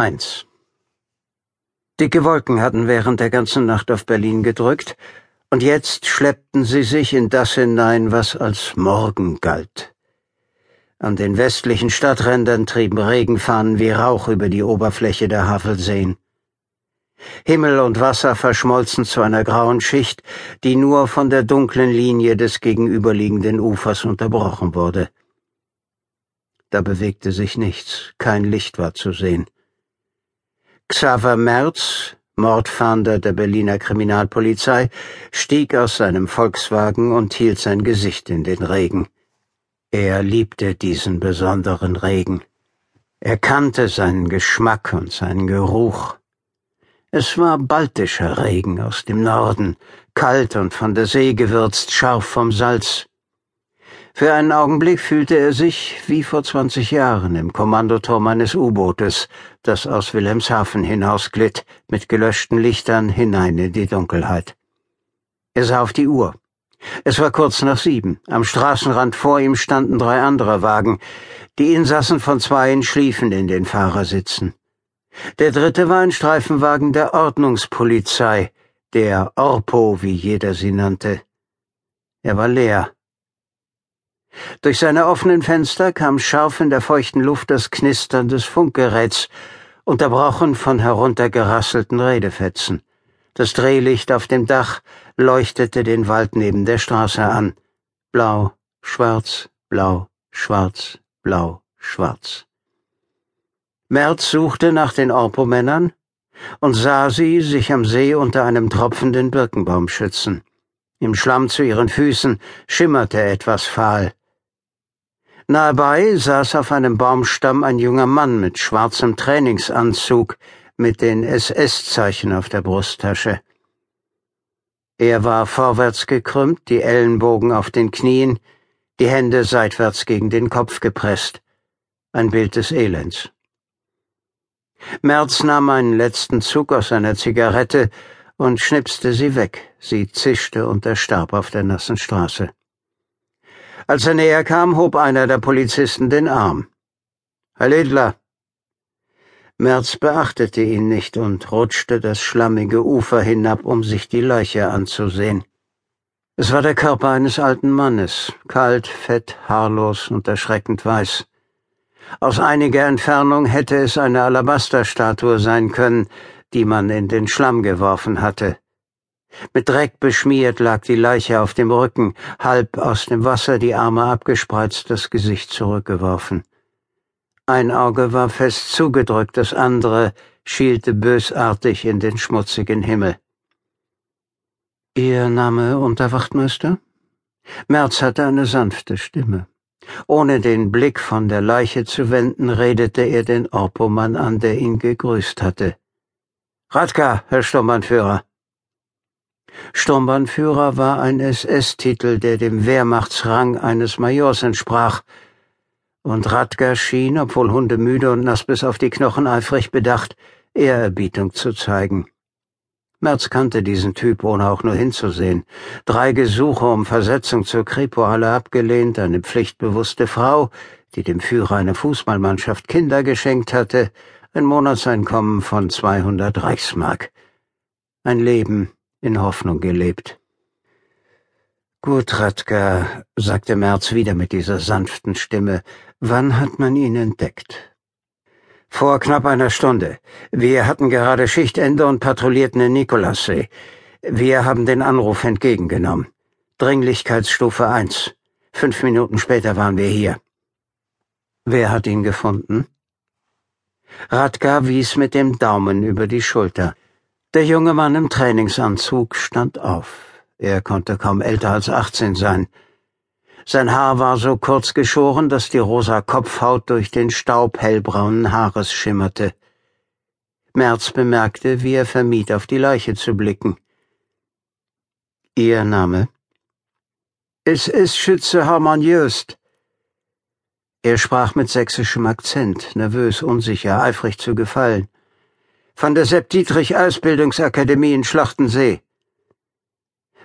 1 Dicke Wolken hatten während der ganzen Nacht auf Berlin gedrückt, und jetzt schleppten sie sich in das hinein, was als Morgen galt. An den westlichen Stadträndern trieben Regenfahnen wie Rauch über die Oberfläche der Havelseen. Himmel und Wasser verschmolzen zu einer grauen Schicht, die nur von der dunklen Linie des gegenüberliegenden Ufers unterbrochen wurde. Da bewegte sich nichts, kein Licht war zu sehen. Xaver Merz, Mordfahnder der Berliner Kriminalpolizei, stieg aus seinem Volkswagen und hielt sein Gesicht in den Regen. Er liebte diesen besonderen Regen. Er kannte seinen Geschmack und seinen Geruch. Es war baltischer Regen aus dem Norden, kalt und von der See gewürzt, scharf vom Salz. Für einen Augenblick fühlte er sich wie vor zwanzig Jahren im Kommandoturm eines U-Bootes, das aus Wilhelmshaven hinausglitt, mit gelöschten Lichtern hinein in die Dunkelheit. Er sah auf die Uhr. Es war kurz nach sieben. Am Straßenrand vor ihm standen drei andere Wagen. Die Insassen von zweien schliefen in den Fahrersitzen. Der dritte war ein Streifenwagen der Ordnungspolizei, der Orpo, wie jeder sie nannte. Er war leer. Durch seine offenen Fenster kam scharf in der feuchten Luft das Knistern des Funkgeräts, unterbrochen von heruntergerasselten Redefetzen. Das Drehlicht auf dem Dach leuchtete den Wald neben der Straße an. Blau, schwarz, blau, schwarz, blau, schwarz. Merz suchte nach den Orpo-Männern und sah sie sich am See unter einem tropfenden Birkenbaum schützen. Im Schlamm zu ihren Füßen schimmerte etwas fahl. Nahebei saß auf einem Baumstamm ein junger Mann mit schwarzem Trainingsanzug mit den SS-Zeichen auf der Brusttasche. Er war vorwärts gekrümmt, die Ellenbogen auf den Knien, die Hände seitwärts gegen den Kopf gepresst. Ein Bild des Elends. Merz nahm einen letzten Zug aus seiner Zigarette und schnipste sie weg. Sie zischte und erstarb auf der nassen Straße. Als er näher kam, hob einer der Polizisten den Arm. Herr Ledler. Merz beachtete ihn nicht und rutschte das schlammige Ufer hinab, um sich die Leiche anzusehen. Es war der Körper eines alten Mannes, kalt, fett, haarlos und erschreckend weiß. Aus einiger Entfernung hätte es eine Alabasterstatue sein können, die man in den Schlamm geworfen hatte. Mit Dreck beschmiert lag die Leiche auf dem Rücken, halb aus dem Wasser, die Arme abgespreizt, das Gesicht zurückgeworfen. Ein Auge war fest zugedrückt, das andere schielte bösartig in den schmutzigen Himmel. Ihr Name Unterwachtmeister? Merz hatte eine sanfte Stimme. Ohne den Blick von der Leiche zu wenden, redete er den Orpomann an, der ihn gegrüßt hatte. Radka, Herr Sturmbannführer. Sturmbannführer war ein SS-Titel, der dem Wehrmachtsrang eines Majors entsprach, und Radger schien, obwohl hundemüde und nass bis auf die Knochen eifrig bedacht, Ehrerbietung zu zeigen. Merz kannte diesen Typ, ohne auch nur hinzusehen. Drei Gesuche um Versetzung zur Kripo alle abgelehnt, eine pflichtbewusste Frau, die dem Führer einer Fußballmannschaft Kinder geschenkt hatte, ein Monatseinkommen von 200 Reichsmark. Ein Leben, in Hoffnung gelebt. Gut, Radka, sagte Merz wieder mit dieser sanften Stimme, wann hat man ihn entdeckt? Vor knapp einer Stunde. Wir hatten gerade Schichtende und patrouillierten in Nikolassee. Wir haben den Anruf entgegengenommen. Dringlichkeitsstufe 1. Fünf Minuten später waren wir hier. Wer hat ihn gefunden? Radka wies mit dem Daumen über die Schulter. Der junge Mann im Trainingsanzug stand auf. Er konnte kaum älter als achtzehn sein. Sein Haar war so kurz geschoren, dass die rosa Kopfhaut durch den Staub hellbraunen Haares schimmerte. Merz bemerkte, wie er vermied, auf die Leiche zu blicken. Ihr Name? Es ist Schütze Hermann Jöst. Er sprach mit sächsischem Akzent, nervös, unsicher, eifrig zu gefallen von der Sepp-Dietrich-Ausbildungsakademie in Schlachtensee.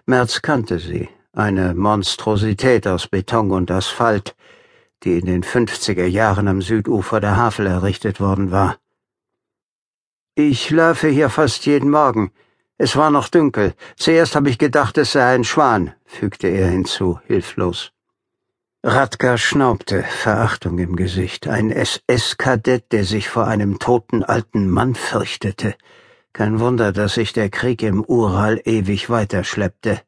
Merz kannte sie, eine Monstrosität aus Beton und Asphalt, die in den 50er Jahren am Südufer der Havel errichtet worden war. Ich laufe hier fast jeden Morgen. Es war noch dunkel. Zuerst habe ich gedacht, es sei ein Schwan, fügte er hinzu, hilflos. Radka schnaubte, Verachtung im Gesicht. Ein SS-Kadett, der sich vor einem toten alten Mann fürchtete. Kein Wunder, dass sich der Krieg im Ural ewig weiterschleppte.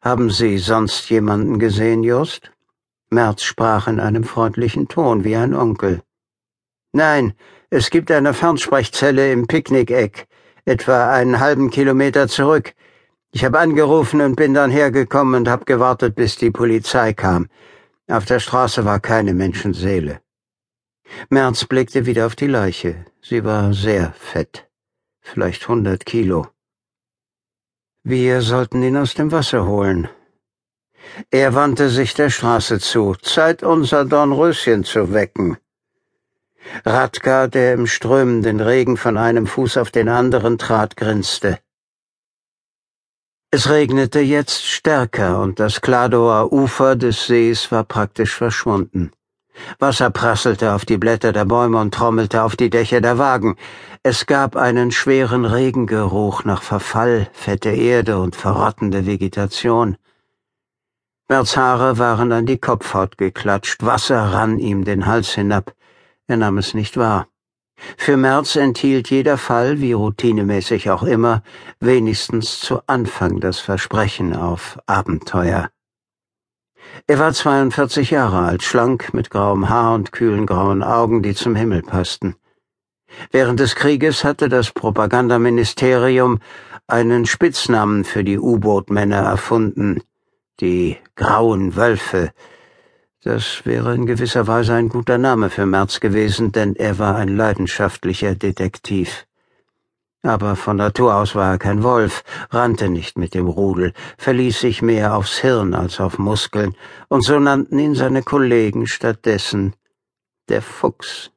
Haben Sie sonst jemanden gesehen, Just? Merz sprach in einem freundlichen Ton wie ein Onkel. Nein, es gibt eine Fernsprechzelle im Picknickeck, etwa einen halben Kilometer zurück. Ich habe angerufen und bin dann hergekommen und habe gewartet, bis die Polizei kam. Auf der Straße war keine Menschenseele. Merz blickte wieder auf die Leiche. Sie war sehr fett, vielleicht hundert Kilo. Wir sollten ihn aus dem Wasser holen. Er wandte sich der Straße zu. Zeit, unser Dornröschen zu wecken. Radka, der im strömenden Regen von einem Fuß auf den anderen trat, grinste. Es regnete jetzt stärker und das Kladower Ufer des Sees war praktisch verschwunden. Wasser prasselte auf die Blätter der Bäume und trommelte auf die Dächer der Wagen. Es gab einen schweren Regengeruch nach Verfall, fette Erde und verrottende Vegetation. Berts Haare waren an die Kopfhaut geklatscht, Wasser rann ihm den Hals hinab. Er nahm es nicht wahr. Für Merz enthielt jeder Fall, wie routinemäßig auch immer, wenigstens zu Anfang das Versprechen auf Abenteuer. Er war 42 Jahre alt, schlank, mit grauem Haar und kühlen grauen Augen, die zum Himmel passten. Während des Krieges hatte das Propagandaministerium einen Spitznamen für die U-Boot-Männer erfunden, die Grauen Wölfe, das wäre in gewisser Weise ein guter Name für Merz gewesen, denn er war ein leidenschaftlicher Detektiv. Aber von Natur aus war er kein Wolf, rannte nicht mit dem Rudel, verließ sich mehr aufs Hirn als auf Muskeln, und so nannten ihn seine Kollegen stattdessen der Fuchs.